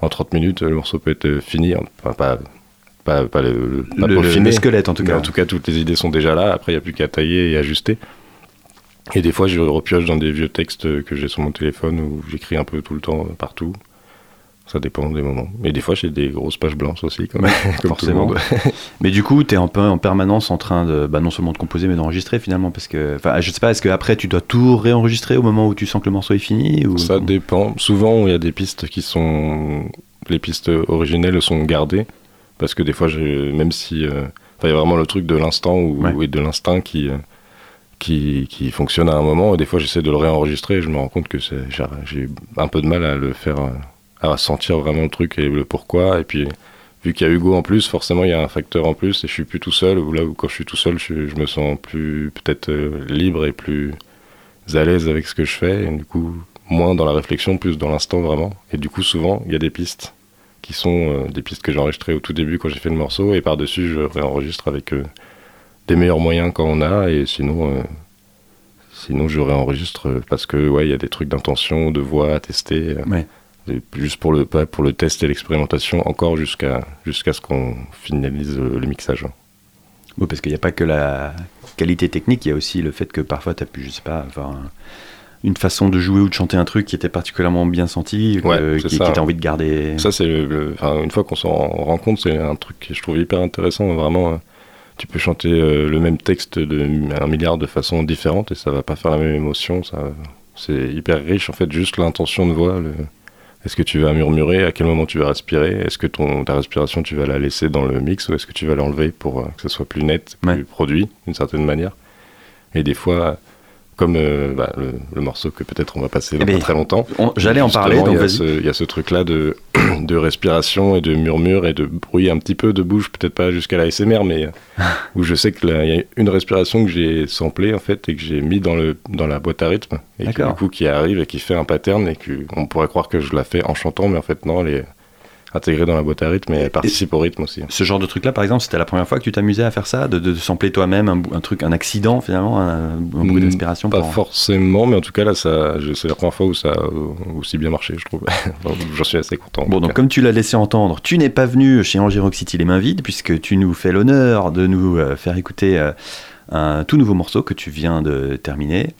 en 30 minutes, le morceau peut être fini, enfin, pas pas, pas le, pas le, le, squelette en tout cas. En tout cas, toutes les idées sont déjà là. Après, il n'y a plus qu'à tailler et ajuster. Et des fois, je repioche dans des vieux textes que j'ai sur mon téléphone où j'écris un peu tout le temps, partout. Ça dépend des moments. Mais des fois, j'ai des grosses pages blanches aussi, quand même. comme forcément. mais du coup, tu es un peu en permanence en train de, bah, non seulement de composer, mais d'enregistrer finalement. Parce que, enfin, je sais pas, est-ce qu'après, tu dois tout réenregistrer au moment où tu sens que le morceau est fini ou... Ça dépend. Souvent, il y a des pistes qui sont. Les pistes originelles sont gardées parce que des fois, même si. Euh, il y a vraiment le truc de l'instant ou, ouais. de l'instinct qui, euh, qui, qui, fonctionne à un moment, et des fois, j'essaie de le réenregistrer et je me rends compte que j'ai un peu de mal à le faire, à sentir vraiment le truc et le pourquoi. Et puis, vu qu'il y a Hugo en plus, forcément, il y a un facteur en plus et je suis plus tout seul. Ou là où, quand je suis tout seul, je, je me sens plus peut-être euh, libre et plus à l'aise avec ce que je fais. Et du coup, moins dans la réflexion, plus dans l'instant vraiment. Et du coup, souvent, il y a des pistes qui sont euh, des pistes que j'ai enregistrées au tout début quand j'ai fait le morceau, et par-dessus, je réenregistre avec euh, des meilleurs moyens quand on a, et sinon, euh, sinon je réenregistre parce que, ouais, il y a des trucs d'intention, de voix à tester. Ouais. Juste pour le, pour le test et l'expérimentation, encore jusqu'à jusqu'à ce qu'on finalise le mixage. Oui, parce qu'il n'y a pas que la qualité technique, il y a aussi le fait que parfois tu as pu, je sais pas, avoir un une façon de jouer ou de chanter un truc qui était particulièrement bien senti, ouais, que, qui, qui était envie de garder. Ça, c'est une fois qu'on s'en rend compte, c'est un truc que je trouve hyper intéressant. Vraiment, euh, tu peux chanter euh, le même texte de un milliard de façons différentes et ça va pas faire la même émotion. C'est hyper riche en fait, juste l'intention de voix. Le... Est-ce que tu vas murmurer À quel moment tu vas respirer Est-ce que ton, ta respiration, tu vas la laisser dans le mix ou est-ce que tu vas l'enlever pour euh, que ce soit plus net, plus ouais. produit d'une certaine manière Et des fois, comme euh, bah, le, le, morceau que peut-être on va passer dans eh pas très longtemps. J'allais en parler, donc. Il y a ce truc-là de, de respiration et de murmure et de bruit un petit peu de bouche, peut-être pas jusqu'à la SMR, mais où je sais qu'il y a une respiration que j'ai samplée en fait et que j'ai mis dans, le, dans la boîte à rythme et qui, du coup qui arrive et qui fait un pattern et qu'on pourrait croire que je la fais en chantant, mais en fait non, elle est intégrée dans la boîte à rythme et elle participe au rythme aussi. Ce genre de truc-là, par exemple, c'était la première fois que tu t'amusais à faire ça, de, de sampler toi-même un, un truc, un accident finalement, un, un bruit Mm, d'inspiration. Pas pour- forcément, mais en tout cas là, ça, c'est la première fois où ça a aussi bien marché, je trouve. J'en suis assez content. en Bon, donc cas. comme tu l'as laissé entendre, tu n'es pas venu chez Angers Rock City les mains vides, puisque tu nous fais l'honneur de nous euh, faire écouter euh, un tout nouveau morceau que tu viens de terminer.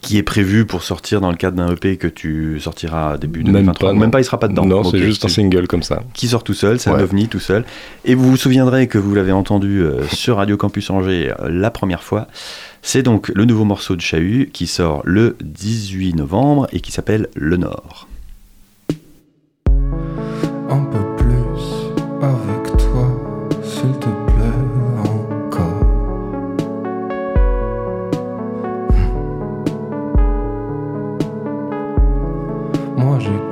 Qui est prévu pour sortir dans le cadre d'un EP que tu sortiras début Même 2023. pas, non. Même pas, il sera pas dedans. Non, c'est juste un single comme ça. qui sort tout seul, c'est un Ouais. ovni tout seul. Et vous vous souviendrez que vous l'avez entendu euh, sur Radio Campus Angers euh, la première fois. C'est donc le nouveau morceau de Chahut qui sort le 18 novembre et qui s'appelle Le Nord. Un peu Moi j'ai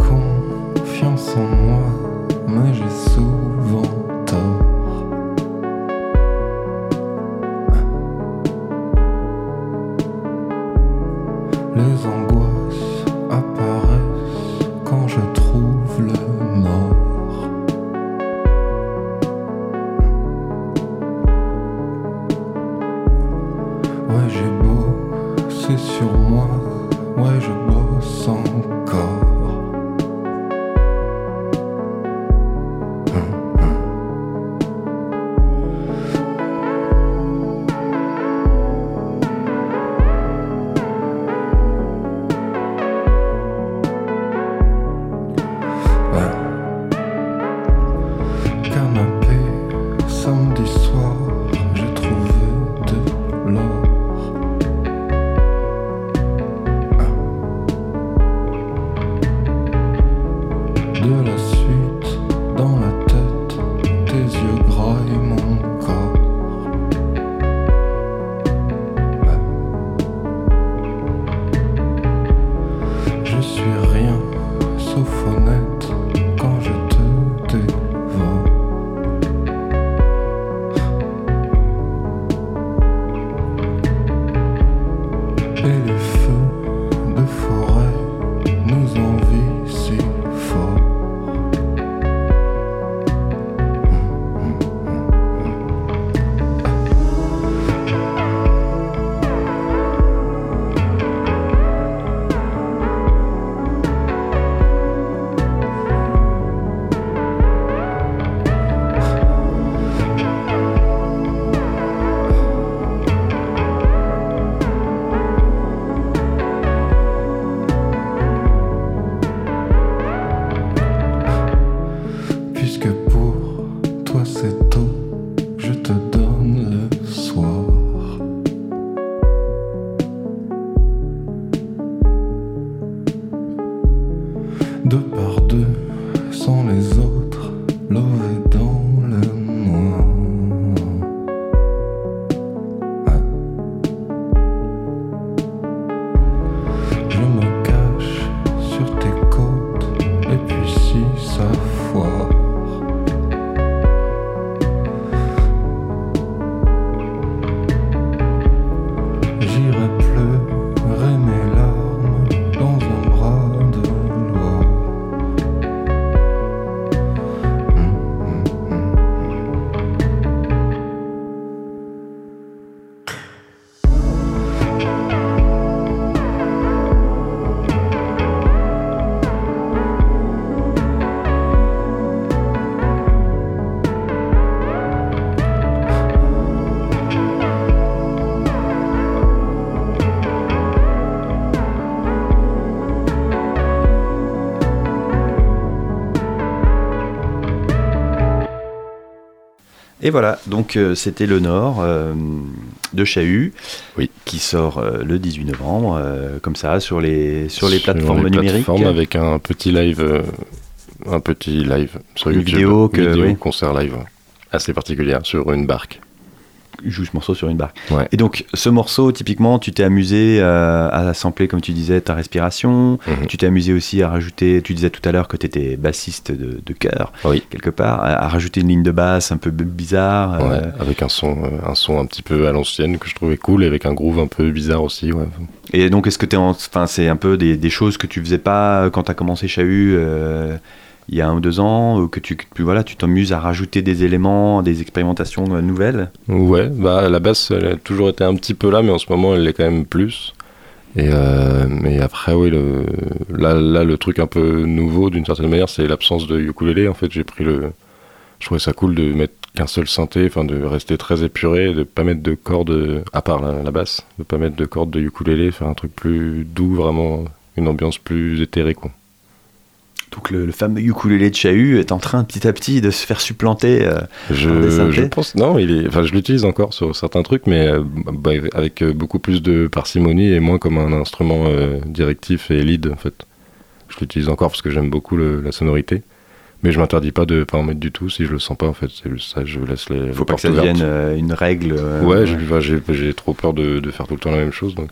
Et voilà, donc euh, c'était Le Nord euh, de Chahut, Oui. qui sort euh, le 18 novembre, comme ça, sur les, sur les plateformes les numériques. plateformes avec un petit live, un petit live sur Une YouTube. vidéo que- vidéo oui. concert live assez particulière sur une barque. Joue ce morceau sur une barque. Ouais. Et donc, ce morceau, typiquement, tu t'es amusé euh, à sampler, comme tu disais, ta respiration. Mhm. Tu t'es amusé aussi à rajouter, tu disais tout à l'heure que tu étais bassiste de, de chœur, Oui. quelque part, à, à rajouter une ligne de basse un peu bizarre. euh, Ouais, avec un son, euh, un son un petit peu à l'ancienne que je trouvais cool, et avec un groove un peu bizarre aussi. Ouais. Et donc, est-ce que en- enfin, c'est un peu des, des choses que tu faisais pas quand tu as commencé Chahut euh, il y a un ou deux ans, que tu, voilà, tu t'amuses à rajouter des éléments, des expérimentations nouvelles Ouais, bah la basse, elle a toujours été un petit peu là, mais en ce moment, elle l'est quand même plus. Et euh, après, oui, le, là, là, le truc un peu nouveau, d'une certaine manière, c'est l'absence de ukulélé. En fait, j'ai pris le. Je trouvais ça cool de mettre qu'un seul synthé, enfin de rester très épuré, de pas mettre de cordes, à part la, basse, de pas mettre de cordes de ukulélé, faire un truc plus doux, vraiment une ambiance plus éthérée, quoi. Donc le, fameux ukulélé de Chahut est en train petit à petit de se faire supplanter euh, je, je, pense non, il est, enfin je l'utilise encore sur certains trucs, mais euh, bah, avec euh, beaucoup plus de parcimonie et moins comme un instrument directif et lead en fait. Je l'utilise encore parce que j'aime beaucoup la sonorité. Mais je m'interdis pas de pas en mettre du tout si je le sens pas en fait. Ça, je laisse les. Faut pas que ça devienne une règle. ouais, j'ai trop peur de, de, faire tout le temps la même chose donc.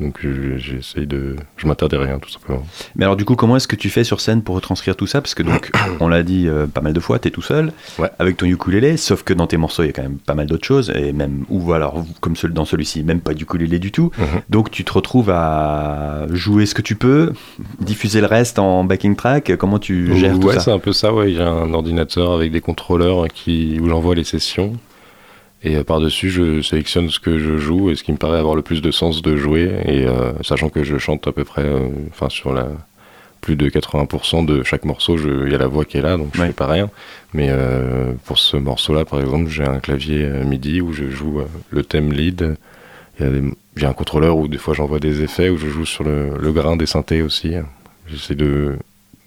Donc j'essaye de. Je m'interdis rien, tout simplement. Mais alors, du coup, comment est-ce que tu fais sur scène pour retranscrire tout ça? Parce que, donc, on l'a dit euh, pas mal de fois, tu es tout seul, avec ton ukulélé, sauf que dans tes morceaux, il y a quand même pas mal d'autres choses, et même, ou alors, comme dans celui-ci, même pas d'ukulélé du tout. Mhm. Donc, tu te retrouves à jouer ce que tu peux, diffuser le reste en backing track. Comment tu gères tout ça? Ouais, c'est un peu ça, ouais. J'ai un ordinateur avec des contrôleurs qui, où j'envoie les sessions. Et euh, par-dessus, je sélectionne ce que je joue et ce qui me paraît avoir le plus de sens de jouer. Et euh, sachant que je chante à peu près, euh, enfin sur la plus de 80% de chaque morceau, il y a la voix qui est là, donc je ne fais pas rien. Mais pour ce morceau-là, par exemple, j'ai un clavier MIDI où je joue le thème lead. J'ai un contrôleur où des fois j'envoie des effets, où je joue sur le, le grain des synthés aussi. J'essaie de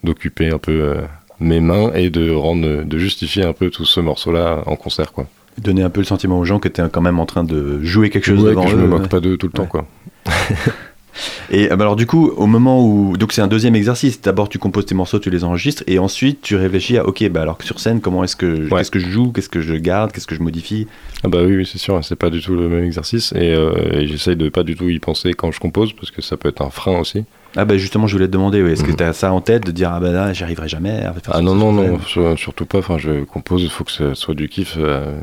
d'occuper un peu mes mains et de rendre, de justifier un peu tout ce morceau-là en concert, quoi donner un peu le sentiment aux gens que tu es quand même en train de jouer quelque chose devant que je me moque pas d'eux tout le temps quoi. et bah alors du coup, au moment où donc c'est un deuxième exercice. D'abord, tu composes tes morceaux, tu les enregistres, et ensuite tu réfléchis à ok, bah alors que sur scène, comment est-ce que qu'est-ce que je joue, qu'est-ce que je garde, qu'est-ce que je modifie? Ah bah oui, oui c'est sûr, c'est pas du tout le même exercice, et, euh, j'essaye de pas du tout y penser quand je compose parce que ça peut être un frein aussi. Ah bah justement, je voulais te demander, est-ce que mhm. tu as ça en tête de dire ah bah là, j'y arriverai jamais à faire Ah non non non, surtout pas. Enfin, je compose, il faut que ce soit du kiff. Euh,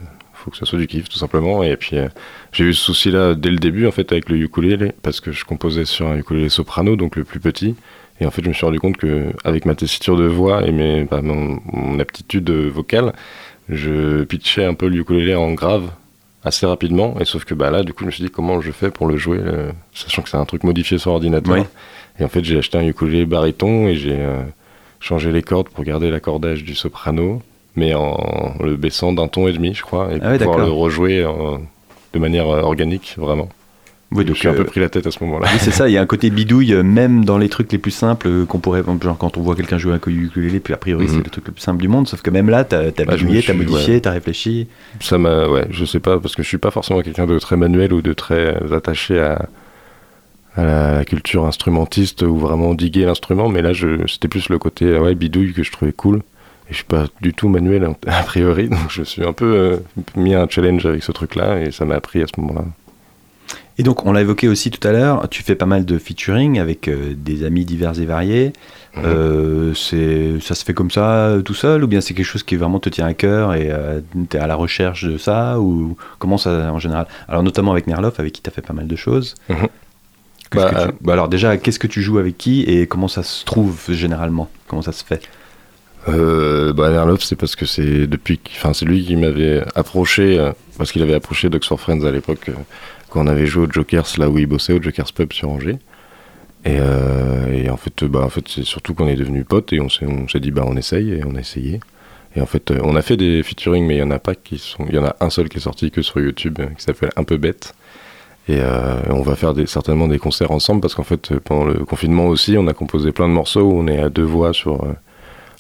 faut que ça soit du kiff tout simplement. Et puis euh, j'ai eu ce souci-là dès le début en fait avec le ukulélé parce que je composais sur un ukulélé soprano, donc le plus petit. Et en fait, je me suis rendu compte que avec ma tessiture de voix et mes, bah, mon, aptitude vocale, je pitchais un peu le ukulélé en grave assez rapidement. Et sauf que bah là, du coup, je me suis dit comment je fais pour le jouer, euh, sachant que c'est un truc modifié sur ordinateur. Et en fait, j'ai acheté un ukulélé baryton et j'ai euh, changé les cordes pour garder l'accordage du soprano mais en le baissant d'un ton et demi, je crois, et ah pouvoir le rejouer de manière euh, organique, vraiment. Oui, donc j'ai un peu pris la tête à ce moment-là. Oui, c'est ça, il y a un côté bidouille, euh, même dans les trucs les plus simples euh, qu'on pourrait, genre quand on voit quelqu'un jouer un ukulélé, puis a priori c'est mhm. le truc le plus simple du monde, sauf que même là, t'as as bah, bidouillé, t'as modifié, t'as réfléchi. Ça m'a, ouais, je sais pas, parce que je suis pas forcément quelqu'un de très manuel ou de très attaché à, à la, culture instrumentiste ou vraiment diguer l'instrument, mais là, c'était plus le côté ouais, bidouille que je trouvais cool. Et je suis pas du tout manuel a priori, donc je suis un peu euh, mis un challenge avec ce truc-là et ça m'a appris à ce moment-là. Et donc, on l'a évoqué aussi tout à l'heure, tu fais pas mal de featuring avec euh, des amis divers et variés. Mhm. Euh, c'est, ça se fait comme ça tout seul ou bien c'est quelque chose qui vraiment te tient à cœur et tu es à la recherche de ça ou comment ça en général? Alors, notamment avec Merloff, avec qui tu as fait pas mal de choses. Bah, bah, alors, déjà, qu'est-ce que tu joues avec qui et comment ça se trouve généralement? Comment ça se fait? Euh, bah, c'est parce que c'est depuis, enfin, c'est lui qui m'avait approché, euh, parce qu'il avait approché d'Oxford Friends à l'époque, euh, quand on avait joué au Jokers, là où il bossait, au Jokers Pub sur Angers. Et, euh, et en fait, bah, en fait, c'est surtout qu'on est devenus potes et on s'est, dit, bah, on essaye et on a essayé. Et en fait, on a fait des featuring, mais il y en a pas qui sont, il y en a un seul qui est sorti que sur YouTube, qui s'appelle Un peu bête. Et on va faire des, certainement des concerts ensemble parce qu'en fait, pendant le confinement aussi, on a composé plein de morceaux où on est à deux voix sur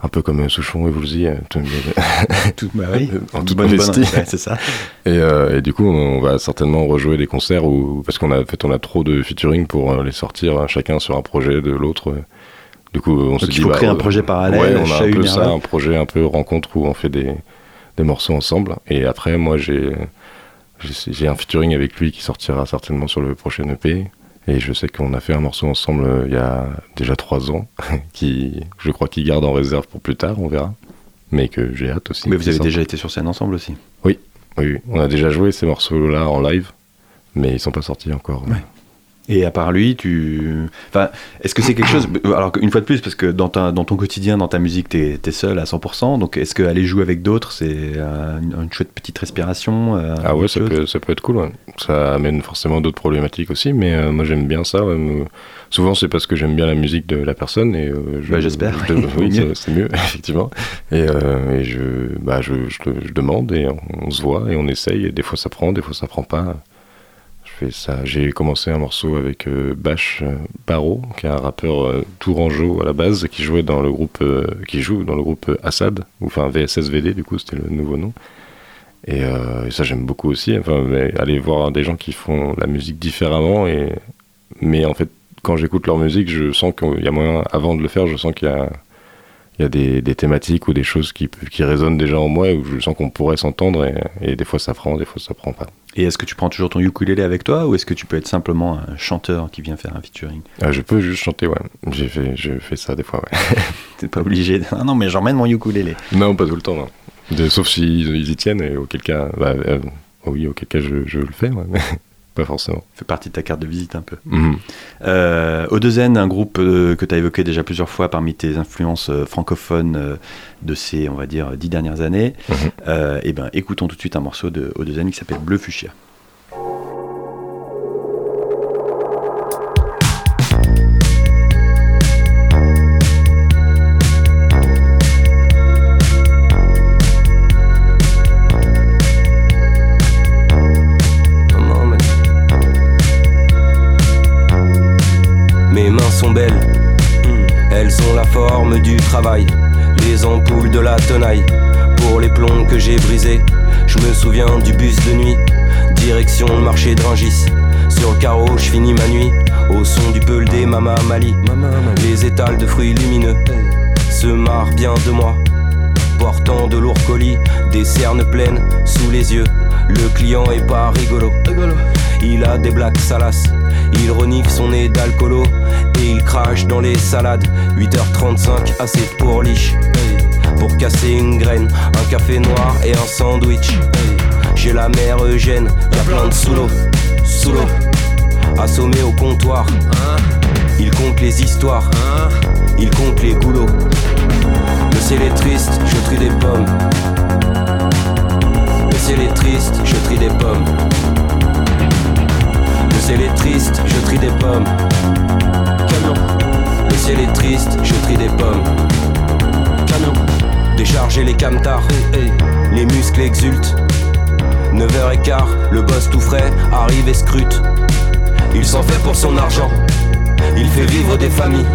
un peu comme Souchon et Woolsey, tout, bah oui, en toute modestie. c'est ça. Et, euh, et, du coup, on va certainement rejouer des concerts où, parce qu'on a fait, on a trop de featuring pour euh, les sortir euh, chacun sur un projet de l'autre. Du coup, on se dit. Il faut créer un bah, projet parallèle. Ouais, on a un peu ça, un projet un peu rencontre où on fait des, des morceaux ensemble. Et après, moi, j'ai j'ai un featuring avec lui qui sortira certainement sur le prochain EP. Et je sais qu'on a fait un morceau ensemble euh, il y a déjà trois ans, qui je crois qu'il garde en réserve pour plus tard, on verra. Mais que j'ai hâte aussi. Mais vous avez déjà été sur scène ensemble aussi? Oui, oui, on a déjà joué ces morceaux-là en live, mais ils sont pas sortis encore. Et à part lui, tu. Enfin, est-ce que c'est quelque chose. Alors, une fois de plus, parce que dans, ta, dans ton quotidien, dans ta musique, t'es es seul à 100%. Donc, est-ce qu'aller jouer avec d'autres, c'est euh, une, chouette petite respiration euh, Ah ouais, ça peut, ça peut être cool. ouais. Ça amène forcément d'autres problématiques aussi, mais euh, moi j'aime bien ça. ouais. Souvent c'est parce que j'aime bien la musique de la personne et euh, je- Bah, j'espère. je- oui, Mieux. ça- c'est mieux effectivement. Et, euh, et je, bah, je, je, je demande et on, on se voit et on essaye. Et des fois ça prend, des fois ça prend pas. J'ai commencé un morceau avec euh, Bash euh, Paro, qui est un rappeur euh, tourangeau à la base, qui jouait dans le groupe, euh, qui joue dans le groupe euh, Assad, ou enfin VSSVD du coup, c'était le nouveau nom. Et, euh, et ça j'aime beaucoup aussi. Enfin, aller voir des gens qui font la musique différemment. Et mais en fait, quand j'écoute leur musique, je sens qu'il y a moyen. Avant de le faire, je sens qu'il y a il y a des, des thématiques ou des choses qui, qui résonnent déjà en moi où je sens qu'on pourrait s'entendre et, et des fois ça prend, des fois ça prend pas. Et est-ce que tu prends toujours ton ukulélé avec toi ou est-ce que tu peux être simplement un chanteur qui vient faire un featuring? Ah, je peux juste chanter, ouais. J'ai fait, je fais ça des fois, ouais. T'es pas obligé de... Ah non, mais j'emmène mon ukulélé. non, pas tout le temps, non. De- sauf s'ils ils y tiennent et auquel cas, bah, euh, oui, auquel cas je, je le fais, ouais, pas forcément. fait partie de ta carte de visite un peu. Euh, Odezen, un groupe euh, que tu as évoqué déjà plusieurs fois parmi tes influences euh, francophones de ces, on va dire, dix dernières années. Mhm. Et ben, écoutons tout de suite un morceau de Odezen qui s'appelle Bleu Fuchsia. Sont belles, elles ont la forme du travail, les ampoules de la tenaille, pour les plombs que j'ai brisés. Je me souviens du bus de nuit, direction le marché de Rungis. Sur le carreau, je finis ma nuit, au son du peul des Mama Mali. Les étals de fruits lumineux se marrent bien de moi, portant de lourds colis, des cernes pleines sous les yeux. Le client est pas rigolo. Il a des blagues salaces, il renifle son nez d'alcoolo et il crache dans les salades. 8h35, assez pour liche. Pour casser une graine, un café noir et un sandwich. J'ai la mère Eugène, y a plein de sous l'eau, sous l'eau. Assommé au comptoir, il compte les histoires, il compte les goulots. Le ciel est triste, je trie des pommes. Le ciel est triste, je trie des pommes. Le ciel est triste, je trie des pommes. Camion. Le ciel est triste, je trie des pommes. Camion. Décharger les camtars, les muscles exultent. 9h15, le boss tout frais arrive et scrute. Il s'en fait pour son argent, il fait vivre des familles.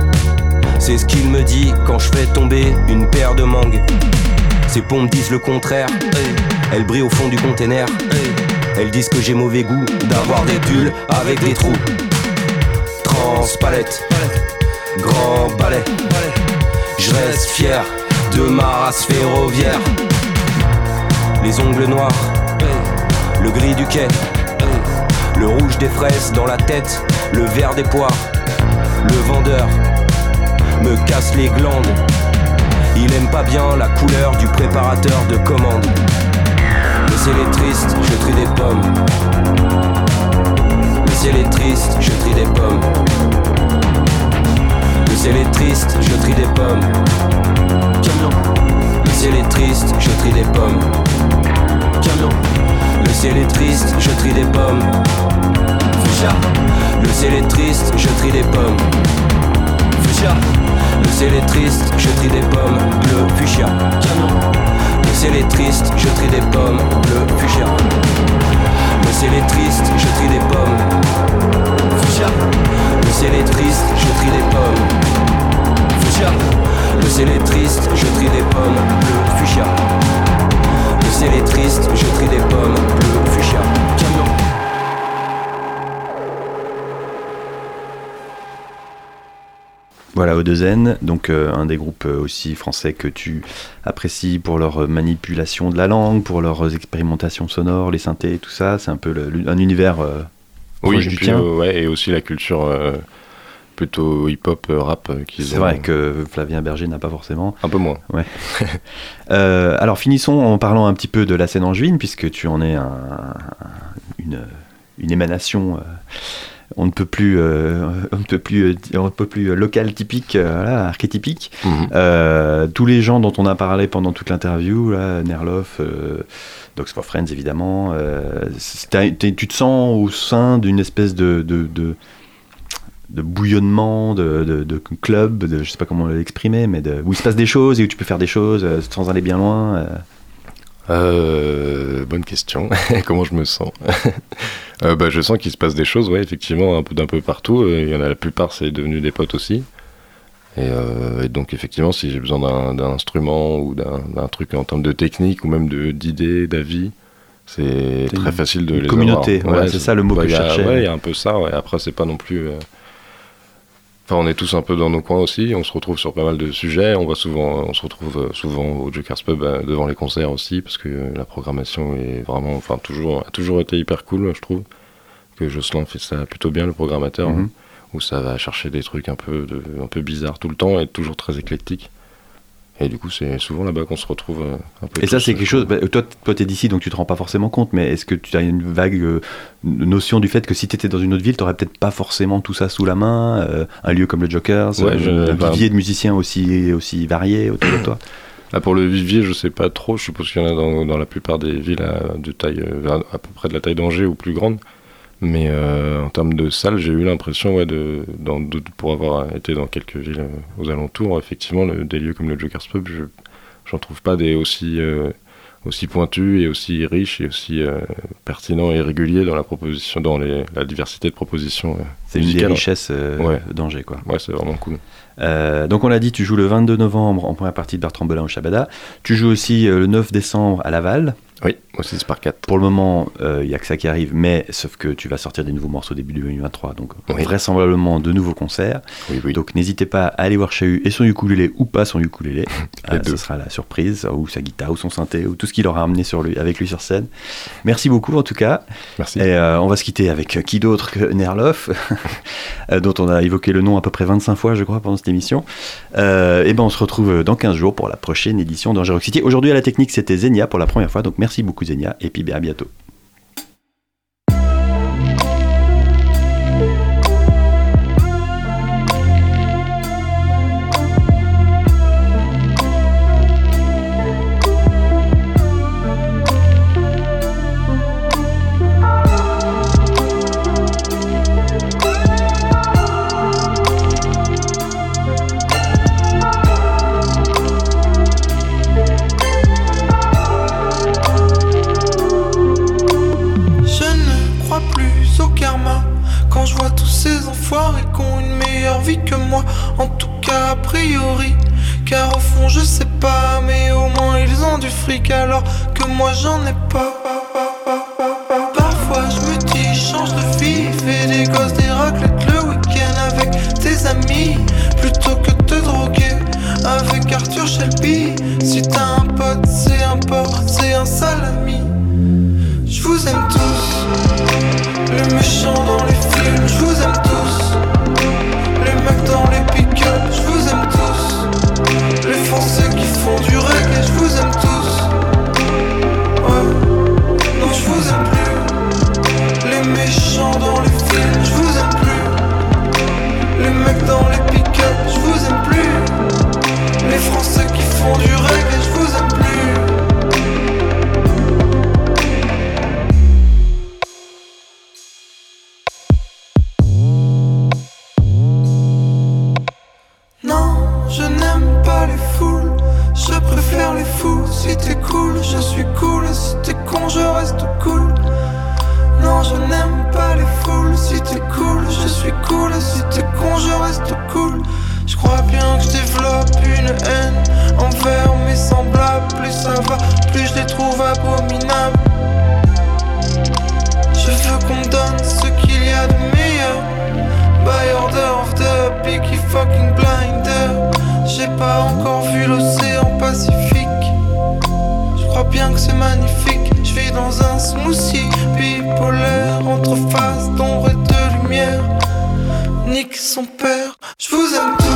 C'est ce qu'il me dit quand je fais tomber une paire de mangues. Ses pompes disent le contraire, elles brillent au fond du container. Elles disent que j'ai mauvais goût d'avoir des pulls avec des trous. Transpalette, grand balai. Je reste fier de ma race ferroviaire. Les ongles noirs, le gris du quai, le rouge des fraises dans la tête, le vert des poires. Le vendeur me casse les glandes. Il aime pas bien la couleur du préparateur de commande. Le ciel est triste, je trie des pommes. Le ciel est triste, je trie des pommes. Le ciel est triste, je trie des pommes. Camion. Le ciel est triste, je trie des pommes. Camion. Le ciel est triste, je trie des pommes. Le ciel est triste, je trie des pommes. Fuchsia. Le ciel est triste, je trie des pommes. Bleu, fuchsia. Camion. Le ciel est triste, je trie des pommes. Bleu, fuchsia. Le ciel est triste, je trie des pommes. Fuchsia. Le ciel est triste, je trie des pommes. Fuchsia. Le ciel est triste, je trie des pommes. Bleu, fuchsia. Le ciel est triste, je trie des pommes. Voilà, Odezen, donc euh, un des groupes euh, aussi français que tu apprécies pour leur euh, manipulation de la langue, pour leurs expérimentations sonores, les synthés, tout ça. C'est un peu le- un univers euh, Oui, proche et du puis, tien. ouais, et aussi la culture euh, plutôt hip-hop, rap C'est vrai que Flavien Berger n'a pas forcément. Un peu moins. Alors finissons en parlant un petit peu de la scène angevine, puisque tu en es un- une, une émanation. Euh, on ne peut plus, euh, on ne peut plus, euh, on ne peut plus local typique, euh, voilà, archétypique. Mhm. Euh, tous les gens dont on a parlé pendant toute l'interview, là, Nerloff, euh, Dogs for Friends évidemment, euh, tu te sens au sein d'une espèce de, de, de, de bouillonnement, de, de, club, je sais pas comment l'exprimer, mais où il se passe des choses et où tu peux faire des choses euh, sans aller bien loin. euh. Euh, bonne question. Comment je me sens? Euh, bah, Je sens qu'il se passe des choses, ouais, effectivement, un peu d'un peu partout. Euh, Il y en a la plupart, c'est devenu des potes aussi. Et, euh, et donc, effectivement, si j'ai besoin d'un- d'un instrument ou d'un d'un truc en termes de technique ou même de- d'idées, d'avis, c'est très une- facile de une les communauté, avoir. voilà, c'est ça le mot bah, que je a- cherchais. Ouais, il y a un peu ça. Ouais. Après, c'est pas non plus. euh, Enfin, on est tous un peu dans nos coins aussi. On se retrouve sur pas mal de sujets. On va souvent, on se retrouve euh, souvent au Joker's Pub euh, devant les concerts aussi, parce que euh, la programmation est vraiment, enfin, toujours, a toujours été hyper cool, je trouve. Que Jocelyn fait ça plutôt bien, le programmateur, Mhm. hein, où ça va chercher des trucs un peu, de, un peu bizarres tout le temps et toujours très éclectique. Et du coup, c'est souvent là-bas qu'on se retrouve euh, un peu. Et ça, c'est euh, quelque chose. bah, toi, toi, t'es d'ici, donc tu te rends pas forcément compte. Mais est-ce que tu as une vague euh, notion du fait que si t'étais dans une autre ville, t'aurais peut-être pas forcément tout ça sous la main, euh, un lieu comme le Joker's, Ouais, euh, un bah- vivier de musiciens aussi aussi variés autour de toi? Là, pour le vivier, je sais pas trop. Je suppose qu'il y en a dans, dans la plupart des villes à, de taille, euh, à, à peu près de la taille d'Angers ou plus grande. Mais euh, en termes de salles, j'ai eu l'impression, ouais, de, dans, de- pour avoir été dans quelques villes euh, aux alentours, effectivement, le- des lieux comme le Joker's Pub, je j'en trouve pas des aussi, euh, aussi pointus et aussi riches et aussi euh, pertinents et réguliers dans la proposition, dans les, la diversité de propositions. C'est une des richesses Ouais. d'Angers, quoi. Ouais, c'est vraiment cool. Euh, donc on l'a dit, tu joues le 22 novembre en première partie de Bertrand Belin au Shabada. Tu joues aussi euh, le 9 décembre à Laval. Oui, aussi c'est par 4. Pour le moment, il n'y a que ça qui arrive, mais sauf que tu vas sortir des nouveaux morceaux début 2023, donc Oui. vraisemblablement de nouveaux concerts. Oui, oui. Donc n'hésitez pas à aller voir Chahut et son ukulélé ou pas son ukulélé. Euh, ce sera la surprise, ou sa guitare, ou son synthé, ou tout ce qu'il aura amené sur lui, avec lui sur scène. Merci beaucoup en tout cas. Merci. Et euh, on va se quitter avec euh, qui d'autre que Nerloff, euh, dont on a évoqué le nom à peu près 25 fois, je crois, pendant cette émission. Euh, et ben on se retrouve dans 15 jours pour la prochaine édition d'Angers Rock City. Aujourd'hui à la technique, c'était Zenia pour la première fois, donc merci beaucoup Zenia, et puis à bientôt. Plus au karma quand je vois tous ces enfoirés qui ont une meilleure vie que moi. En tout cas, a priori. Car au fond, je sais pas, mais au moins ils ont du fric alors que moi j'en ai pas. Parfois, je me dis, change de vie, fais des gosses, des raclettes le week-end avec tes amis plutôt que te droguer avec Arthur Shelby. Si t'as un tous, les Son père, je vous aime tous.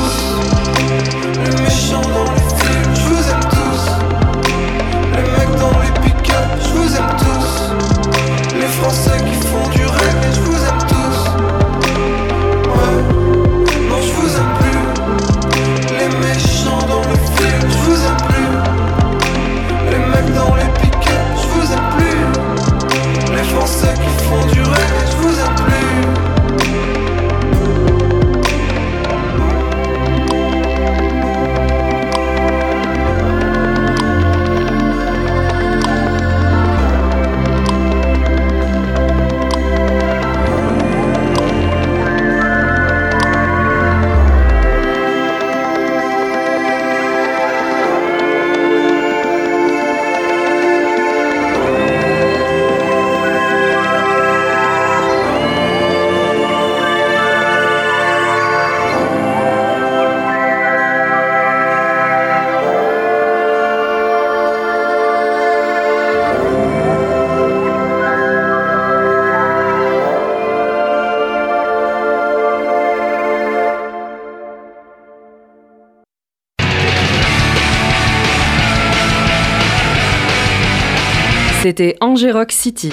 C'était Rock City.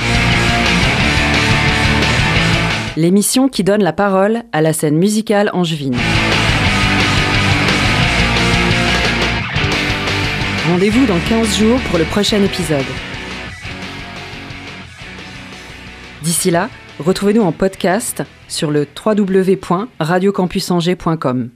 L'émission qui donne la parole à la scène musicale angevine. Rendez-vous dans 15 jours pour le prochain épisode. D'ici là, retrouvez-nous en podcast sur le www.radiocampusangers.com.